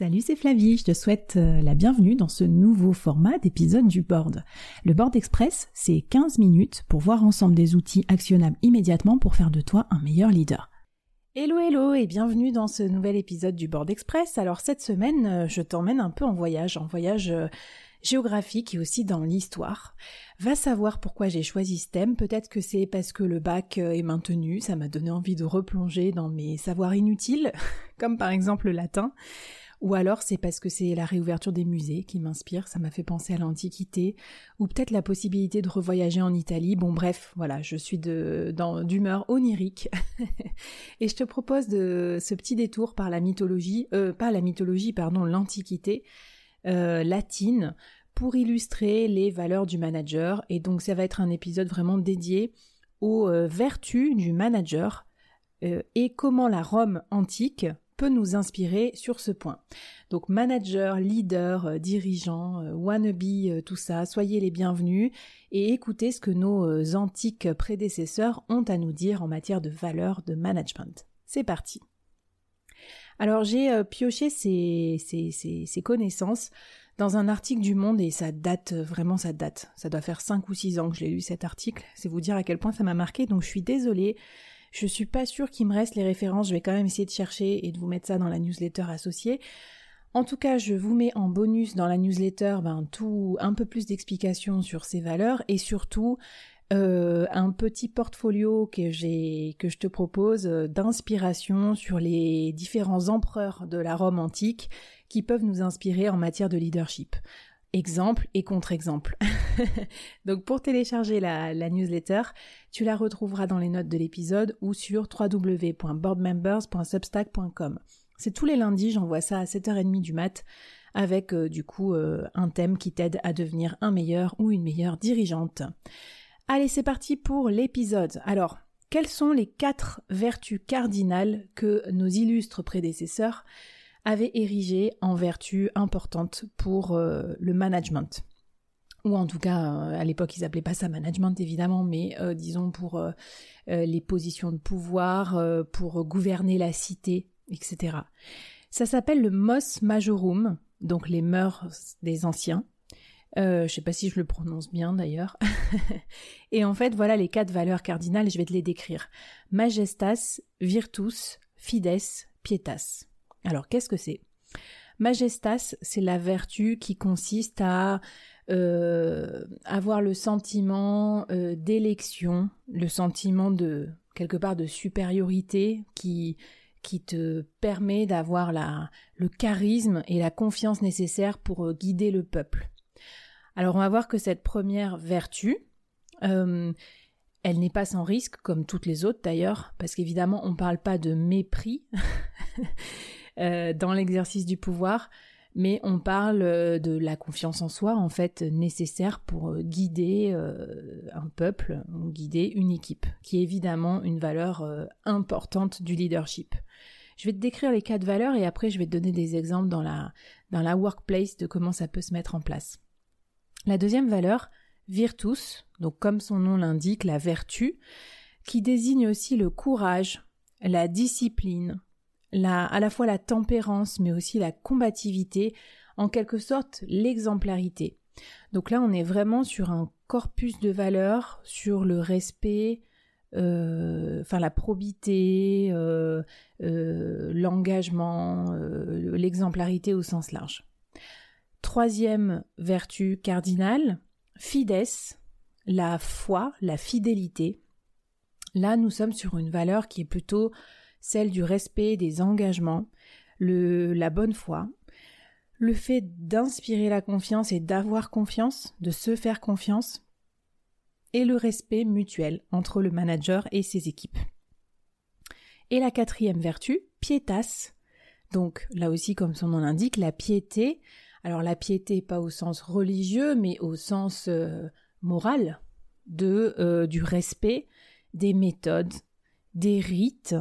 Salut, c'est Flavie, je te souhaite euh, la bienvenue dans ce nouveau format d'épisode du board. Le board express, c'est 15 minutes pour voir ensemble des outils actionnables immédiatement pour faire de toi un meilleur leader. Hello hello et bienvenue dans ce nouvel épisode du board express. Alors cette semaine, euh, je t'emmène un peu en voyage, en voyage euh, géographique et aussi dans l'histoire. Va savoir pourquoi j'ai choisi ce thème, peut-être que c'est parce que le bac est maintenu, ça m'a donné envie de replonger dans mes savoirs inutiles, comme par exemple le latin, ou alors c'est parce que c'est la réouverture des musées qui m'inspire, ça m'a fait penser à l'Antiquité, ou peut-être la possibilité de revoyager en Italie. Bon bref, voilà, je suis d'humeur onirique. et je te propose ce petit détour par la mythologie, euh, pas la mythologie, pardon, l'Antiquité, euh, latine pour illustrer les valeurs du manager. Et donc ça va être un épisode vraiment dédié aux euh, vertus du manager et comment la Rome antique nous inspirer sur ce point. Donc manager, leader, dirigeant, wannabe, tout ça, soyez les bienvenus et écoutez ce que nos antiques prédécesseurs ont à nous dire en matière de valeurs de management. C'est parti. Alors j'ai euh, pioché ces, ces, connaissances dans un article du Monde et ça date, euh, vraiment ça date. Ça doit faire 5 ou 6 ans que je l'ai lu cet article. C'est vous dire à quel point ça m'a marqué, donc je suis désolée. Je suis pas sûre qu'il me reste les références, je vais quand même essayer de chercher et de vous mettre ça dans la newsletter associée. En tout cas, je vous mets en bonus dans la newsletter ben, tout un peu plus d'explications sur ces valeurs et surtout euh, un petit portfolio que que je te propose euh, d'inspiration sur les différents empereurs de la Rome antique qui peuvent nous inspirer en matière de leadership. Exemple et contre-exemple. Donc pour télécharger la, newsletter, tu la retrouveras dans les notes de l'épisode ou sur www.boardmembers.substack.com. C'est tous les lundis, j'envoie ça à 7h30 du mat avec euh, du coup un thème qui t'aide à devenir un meilleur ou une meilleure dirigeante. Allez, c'est parti pour l'épisode. Alors, quelles sont les quatre vertus cardinales que nos illustres prédécesseurs avaient érigées en vertus importantes pour euh, le management ou en tout cas, euh, à l'époque, ils appelaient pas ça management évidemment, mais euh, disons pour les positions de pouvoir, pour gouverner la cité, etc. Ça s'appelle le mos majorum, donc les mœurs des anciens. Euh, je sais pas si je le prononce bien d'ailleurs. et en fait, voilà les quatre valeurs cardinales je vais te les décrire. Majestas, virtus, fides, pietas. Alors, qu'est-ce que c'est? Majestas, c'est la vertu qui consiste à euh, avoir le sentiment euh, d'élection, le sentiment de quelque part de supériorité qui te permet d'avoir le charisme et la confiance nécessaires pour euh, guider le peuple. Alors on va voir que cette première vertu, elle n'est pas sans risque, comme toutes les autres d'ailleurs, parce qu'évidemment on ne parle pas de mépris euh, dans l'exercice du pouvoir, mais on parle euh, de la confiance en soi en fait nécessaire pour guider un peuple, guider une équipe, qui est évidemment une valeur importante du leadership. Je vais te décrire les quatre valeurs et après je vais te donner des exemples dans la, dans la workplace de comment ça peut se mettre en place. La deuxième valeur, virtus, donc comme son nom l'indique, la vertu, qui désigne aussi le courage, la discipline, la, à la fois la tempérance, mais aussi la combativité, en quelque sorte l'exemplarité. Donc là, on est vraiment sur un corpus de valeurs, sur le respect, euh, enfin la probité, euh, euh, l'engagement, l'exemplarité au sens large. Troisième vertu cardinale, fides, la foi, la fidélité. Là, nous sommes sur une valeur qui est plutôt celle du respect des engagements, la bonne foi, le fait d'inspirer la confiance et d'avoir confiance, de se faire confiance, et le respect mutuel entre le manager et ses équipes. Et la quatrième vertu, pietas, donc là aussi comme son nom l'indique, la piété, alors la piété pas au sens religieux, mais au sens euh, moral de euh, du respect des méthodes, des rites,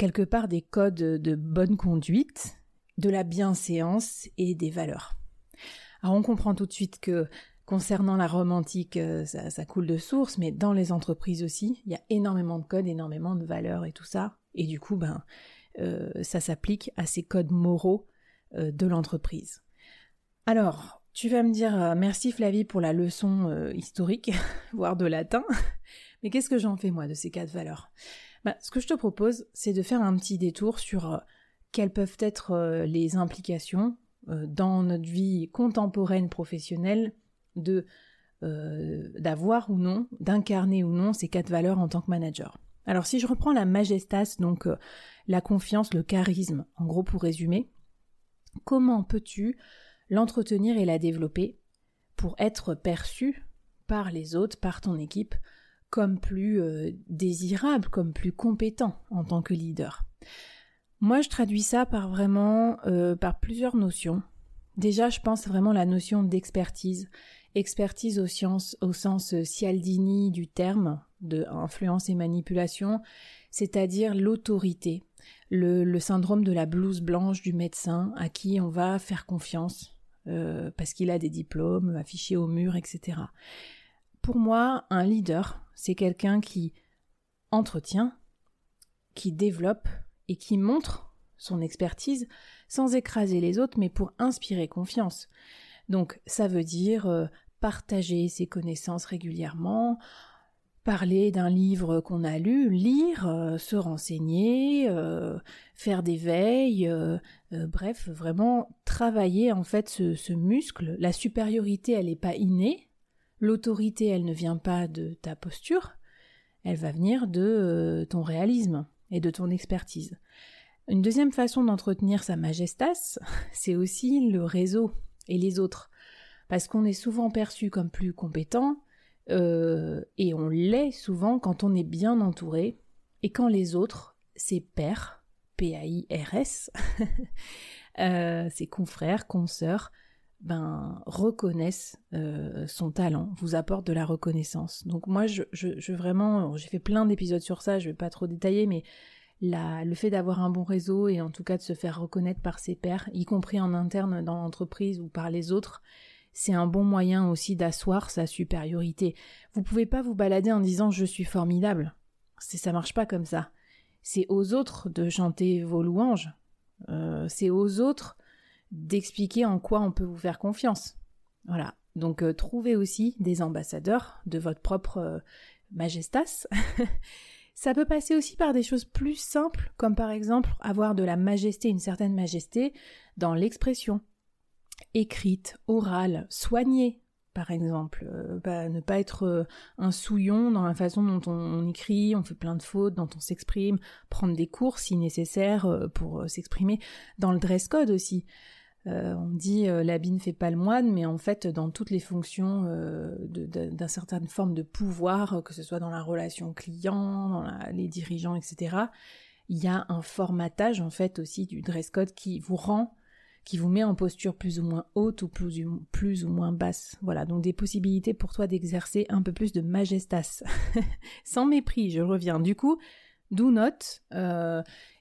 quelque part des codes de bonne conduite, de la bienséance et des valeurs. Alors on comprend tout de suite que concernant la Rome antique, euh, ça, coule de source, mais dans les entreprises aussi, il y a énormément de codes, énormément de valeurs et tout ça. Et du coup, ben, ça s'applique à ces codes moraux de l'entreprise. Alors, tu vas me dire merci Flavie pour la leçon historique, voire de latin, mais qu'est-ce que j'en fais moi de ces quatre valeurs? Bah, Ce que je te propose, c'est de faire un petit détour sur quelles peuvent être les implications dans notre vie contemporaine professionnelle de euh, d'avoir ou non, d'incarner ou non ces quatre valeurs en tant que manager. Alors si je reprends la majestas, donc euh, la confiance, le charisme, en gros pour résumer, comment peux-tu l'entretenir et la développer pour être perçu par les autres, par ton équipe, comme plus euh, désirable, comme plus compétent en tant que leader Moi, je traduis ça par vraiment par plusieurs notions. Déjà, je pense vraiment la notion d'expertise expertise au, sens, sens Cialdini du terme, de influence et manipulation, c'est-à-dire l'autorité, le, syndrome de la blouse blanche du médecin à qui on va faire confiance euh, parce qu'il a des diplômes affichés au mur, etc. Pour moi, un leader, c'est quelqu'un qui entretient, qui développe et qui montre son expertise sans écraser les autres, mais pour inspirer confiance. Donc ça veut dire euh, partager ses connaissances régulièrement, parler d'un livre qu'on a lu, lire, euh, se renseigner, euh, faire des veilles, bref, vraiment travailler en fait ce, muscle. La supériorité, elle n'est pas innée, l'autorité, elle ne vient pas de ta posture, elle va venir de ton réalisme et de ton expertise. Une deuxième façon d'entretenir sa majestas, c'est aussi le réseau et les autres. Parce qu'on est souvent perçu comme plus compétent, euh, et on l'est souvent quand on est bien entouré, et quand les autres, ses pairs, P-A-I-R-S, euh, ses confrères, consoeurs, ben, reconnaissent euh, son talent, vous apportent de la reconnaissance. Donc moi, je, vraiment, j'ai fait plein d'épisodes sur ça, je vais pas trop détailler, mais le fait d'avoir un bon réseau et en tout cas de se faire reconnaître par ses pairs, y compris en interne dans l'entreprise ou par les autres, c'est un bon moyen aussi d'asseoir sa supériorité. Vous pouvez pas vous balader en disant je suis formidable. C'est ça marche pas comme ça. C'est aux autres de chanter vos louanges. Euh, c'est aux autres d'expliquer en quoi on peut vous faire confiance. Voilà. Donc euh, trouvez aussi des ambassadeurs de votre propre euh, majestas Ça peut passer aussi par des choses plus simples, comme par exemple avoir de la majesté, une certaine majesté dans l'expression. Écrite, orale, soignée, par exemple. Euh, ne pas être euh, un souillon dans la façon dont on, écrit, on fait plein de fautes, dont on s'exprime, prendre des cours si nécessaire pour s'exprimer, dans le dress code aussi. Euh, on dit euh, l'habit ne fait pas le moine, mais en fait, dans toutes les fonctions euh, d'une certaine forme de pouvoir, que ce soit dans la relation client, dans les dirigeants, etc., il y a un formatage en fait aussi du dress code qui vous rend, qui vous met en posture plus ou moins haute ou plus, ou moins basse. Voilà, donc des possibilités pour toi d'exercer un peu plus de majestas, sans mépris. Je reviens. Du coup, do not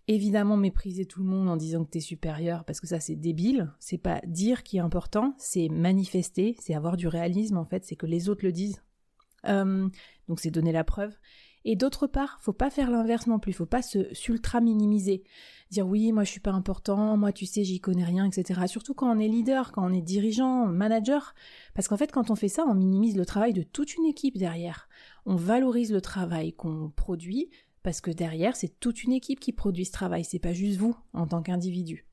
évidemment mépriser tout le monde en disant que t'es supérieur parce que ça c'est débile. C'est pas dire qui est important, c'est manifester, c'est avoir du réalisme en fait, c'est que les autres le disent. Euh, donc c'est donner la preuve. Et d'autre part, faut pas faire l'inverse non plus, faut pas se s'ultra minimiser, dire oui moi je suis pas important, moi tu sais j'y connais rien, etc. Surtout quand on est leader, quand on est dirigeant, manager, parce qu'en fait quand on fait ça, on minimise le travail de toute une équipe derrière. On valorise le travail qu'on produit, parce que derrière, c'est toute une équipe qui produit ce travail, c'est pas juste vous en tant qu'individu.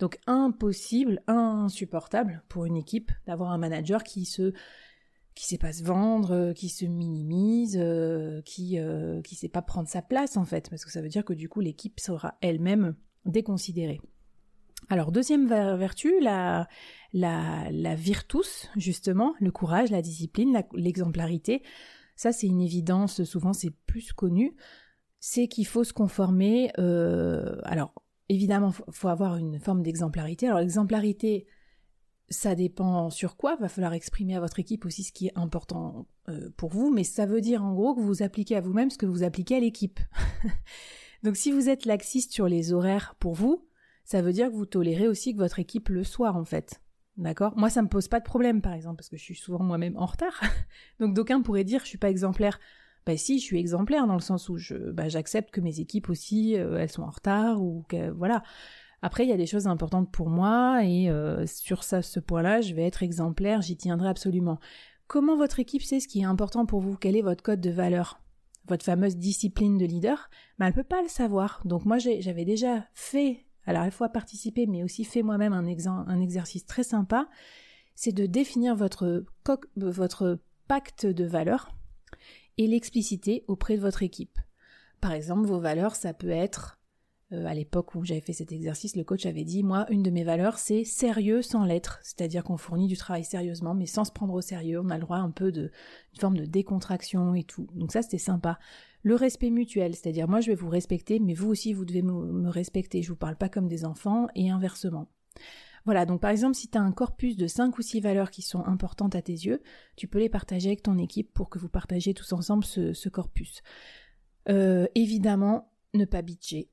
Donc impossible, insupportable pour une équipe d'avoir un manager qui se qui sait pas se vendre, qui se minimise, euh, qui euh, qui sait pas prendre sa place en fait, parce que ça veut dire que du coup l'équipe sera elle-même déconsidérée. Alors deuxième vertu, la, la, la virtus, justement, le courage, la discipline, l'exemplarité. Ça c'est une évidence, souvent c'est plus connu c'est qu'il faut se conformer. Euh, alors, évidemment, il faut avoir une forme d'exemplarité. Alors, l'exemplarité, ça dépend sur quoi. Va falloir exprimer à votre équipe aussi ce qui est important euh, pour vous, mais ça veut dire en gros que vous appliquez à vous-même ce que vous appliquez à l'équipe. Donc, si vous êtes laxiste sur les horaires pour vous, ça veut dire que vous tolérez aussi que votre équipe le soit en fait. D'accord? Moi, ça me pose pas de problème, par exemple, parce que je suis souvent moi-même en retard. Donc, d'aucuns pourraient dire je suis pas exemplaire. Bah si, je suis exemplaire dans le sens où je, bah, j'accepte que mes équipes aussi, euh, elles sont en retard ou que voilà. Après, il y a des choses importantes pour moi et euh, sur ça, ce point-là, je vais être exemplaire, j'y tiendrai absolument. Comment votre équipe sait ce qui est important pour vous? Quel est votre code de valeur? Votre fameuse discipline de leader? Mais elle ne peut pas le savoir. Donc moi, j'avais déjà fait, alors à la fois participer, mais aussi fait moi-même un, un, exercice très sympa. C'est de définir votre, votre pacte de valeur et l'expliciter auprès de votre équipe. Par exemple, vos valeurs, ça peut être euh, à l'époque où j'avais fait cet exercice, le coach avait dit, moi, une de mes valeurs, c'est sérieux sans l'être. C'est-à-dire qu'on fournit du travail sérieusement, mais sans se prendre au sérieux. On a le droit un peu de, forme de décontraction et tout. Donc ça, c'était sympa. Le respect mutuel, c'est-à-dire moi, je vais vous respecter, mais vous aussi, vous devez me, respecter. Je vous parle pas comme des enfants et inversement. Voilà, donc par exemple, si tu as un corpus de 5 ou 6 valeurs qui sont importantes à tes yeux, tu peux les partager avec ton équipe pour que vous partagiez tous ensemble ce, corpus. Euh, évidemment, ne pas bitcher.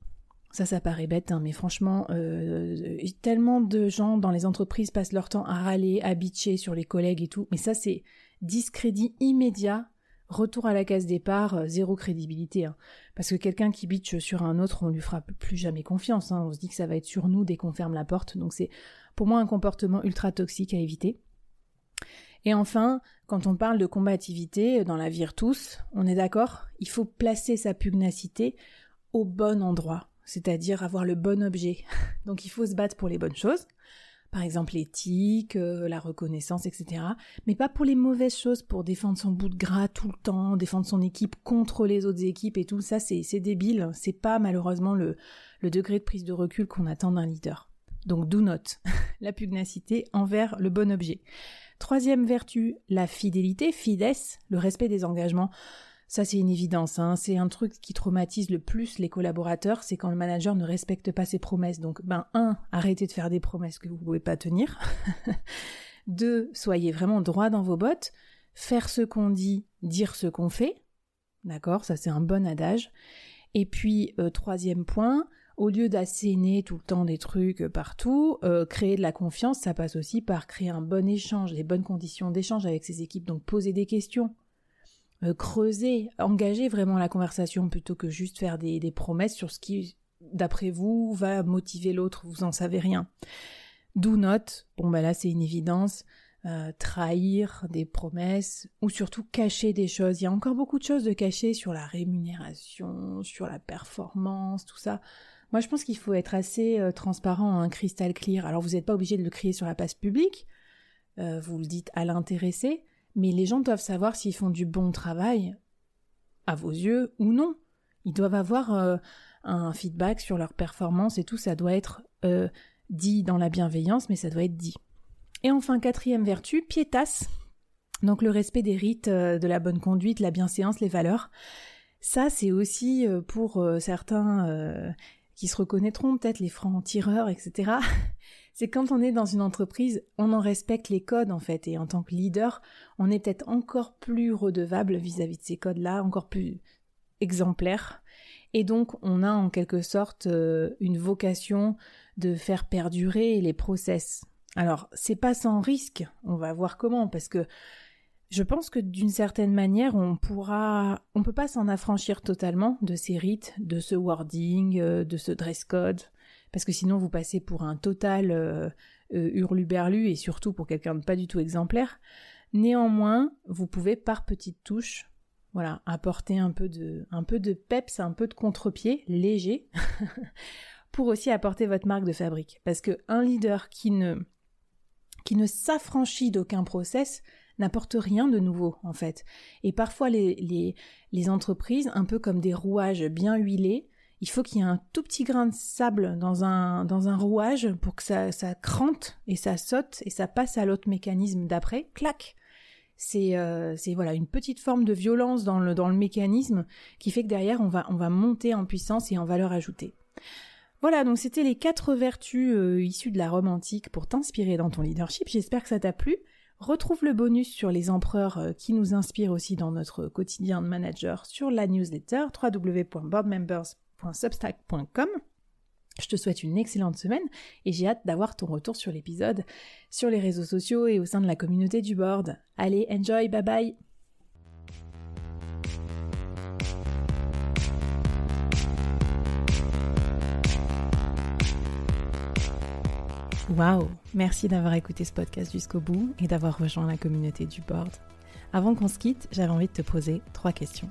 Ça, ça paraît bête, hein, mais franchement, euh, tellement de gens dans les entreprises passent leur temps à râler, à bitcher sur les collègues et tout. Mais ça, c'est discrédit immédiat, retour à la case départ, euh, zéro crédibilité. Hein. Parce que quelqu'un qui bitche sur un autre, on lui fera plus jamais confiance. Hein. On se dit que ça va être sur nous dès qu'on ferme la porte. Donc c'est pour moi un comportement ultra toxique à éviter. Et enfin, quand on parle de combativité dans la vie tous, on est d'accord, il faut placer sa pugnacité au bon endroit c'est-à-dire avoir le bon objet. Donc il faut se battre pour les bonnes choses, par exemple l'éthique, euh, la reconnaissance, etc. Mais pas pour les mauvaises choses, pour défendre son bout de gras tout le temps, défendre son équipe contre les autres équipes et tout ça, c'est débile. C'est pas malheureusement le, le degré de prise de recul qu'on attend d'un leader. Donc do not, la pugnacité envers le bon objet. Troisième vertu, la fidélité, fides, le respect des engagements. Ça, c'est une évidence. Hein. C'est un truc qui traumatise le plus les collaborateurs, c'est quand le manager ne respecte pas ses promesses. Donc, ben, un, arrêtez de faire des promesses que vous pouvez pas tenir. Deux, soyez vraiment droit dans vos bottes. Faire ce qu'on dit, dire ce qu'on fait. D'accord? Ça, c'est un bon adage. Et puis, euh, troisième point, au lieu d'asséner tout le temps des trucs partout, euh, créer de la confiance, ça passe aussi par créer un bon échange, des bonnes conditions d'échange avec ses équipes. Donc, poser des questions euh, creuser, engager vraiment la conversation plutôt que juste faire des, promesses sur ce qui, d'après vous, va motiver l'autre, vous en savez rien. Do not, bon ben là c'est une évidence, euh, trahir des promesses ou surtout cacher des choses. Il y a encore beaucoup de choses de cacher sur la rémunération, sur la performance, tout ça. Moi je pense qu'il faut être assez euh, transparent, un hein, crystal clear. Alors vous n'êtes pas obligé de le crier sur la place publique, vous le dites à l'intéressé, mais les gens doivent savoir s'ils font du bon travail à vos yeux ou non. Ils doivent avoir euh, un feedback sur leur performance et tout, ça doit être euh, dit dans la bienveillance, mais ça doit être dit. Et enfin, quatrième vertu, pietas. Donc le respect des rites, euh, de la bonne conduite, la bienséance, les valeurs. Ça, c'est aussi pour certains qui se reconnaîtront, peut-être les francs-tireurs, etc c'est quand on est dans une entreprise, on en respecte les codes en fait, et en tant que leader, on est peut-être encore plus redevable vis-à-vis de ces codes-là, encore plus exemplaire. Et donc, on a en quelque sorte euh, une vocation de faire perdurer les process. Alors, c'est pas sans risque, on va voir comment, parce que je pense que d'une certaine manière, on pourra, on peut pas s'en affranchir totalement de ces rites, de ce wording, euh, de ce dress code parce que sinon vous passez pour un total euh, euh, hurluberlu et surtout pour quelqu'un de pas du tout exemplaire. Néanmoins, vous pouvez par petites touches, voilà, apporter un peu de, un peu de peps, un peu de contre-pied léger, pour aussi apporter votre marque de fabrique. Parce que un leader qui ne, qui ne s'affranchit d'aucun process n'apporte rien de nouveau en fait. Et parfois les, les, les entreprises, un peu comme des rouages bien huilés, il faut qu'il y ait un tout petit grain de sable dans un, rouage pour que ça, ça crante et ça saute et ça passe à l'autre mécanisme d'après, clac. C'est euh, c'est voilà une petite forme de violence dans le, mécanisme qui fait que derrière on va, on va monter en puissance et en valeur ajoutée. Voilà, donc c'était les quatre vertus euh, issues de la Rome antique pour t'inspirer dans ton leadership. J'espère que ça t'a plu. Retrouve le bonus sur les empereurs euh, qui nous inspirent aussi dans notre quotidien de manager sur la newsletter www.boardmembers.com substack.com. Je te souhaite une excellente semaine et j'ai hâte d'avoir ton retour sur l'épisode sur les réseaux sociaux et au sein de la communauté du board. Allez, enjoy, bye bye Waouh Merci d'avoir écouté ce podcast jusqu'au bout et d'avoir rejoint la communauté du board. Avant qu'on se quitte, j'avais envie de te poser trois questions.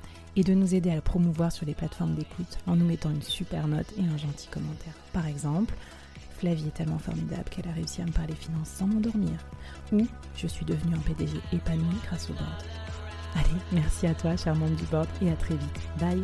et de nous aider à le promouvoir sur les plateformes d'écoute en nous mettant une super note et un gentil commentaire. Par exemple, Flavie est tellement formidable qu'elle a réussi à me parler finances sans m'endormir. Ou je suis devenue un PDG épanoui grâce au board. Allez, merci à toi, cher membre du board, et à très vite. Bye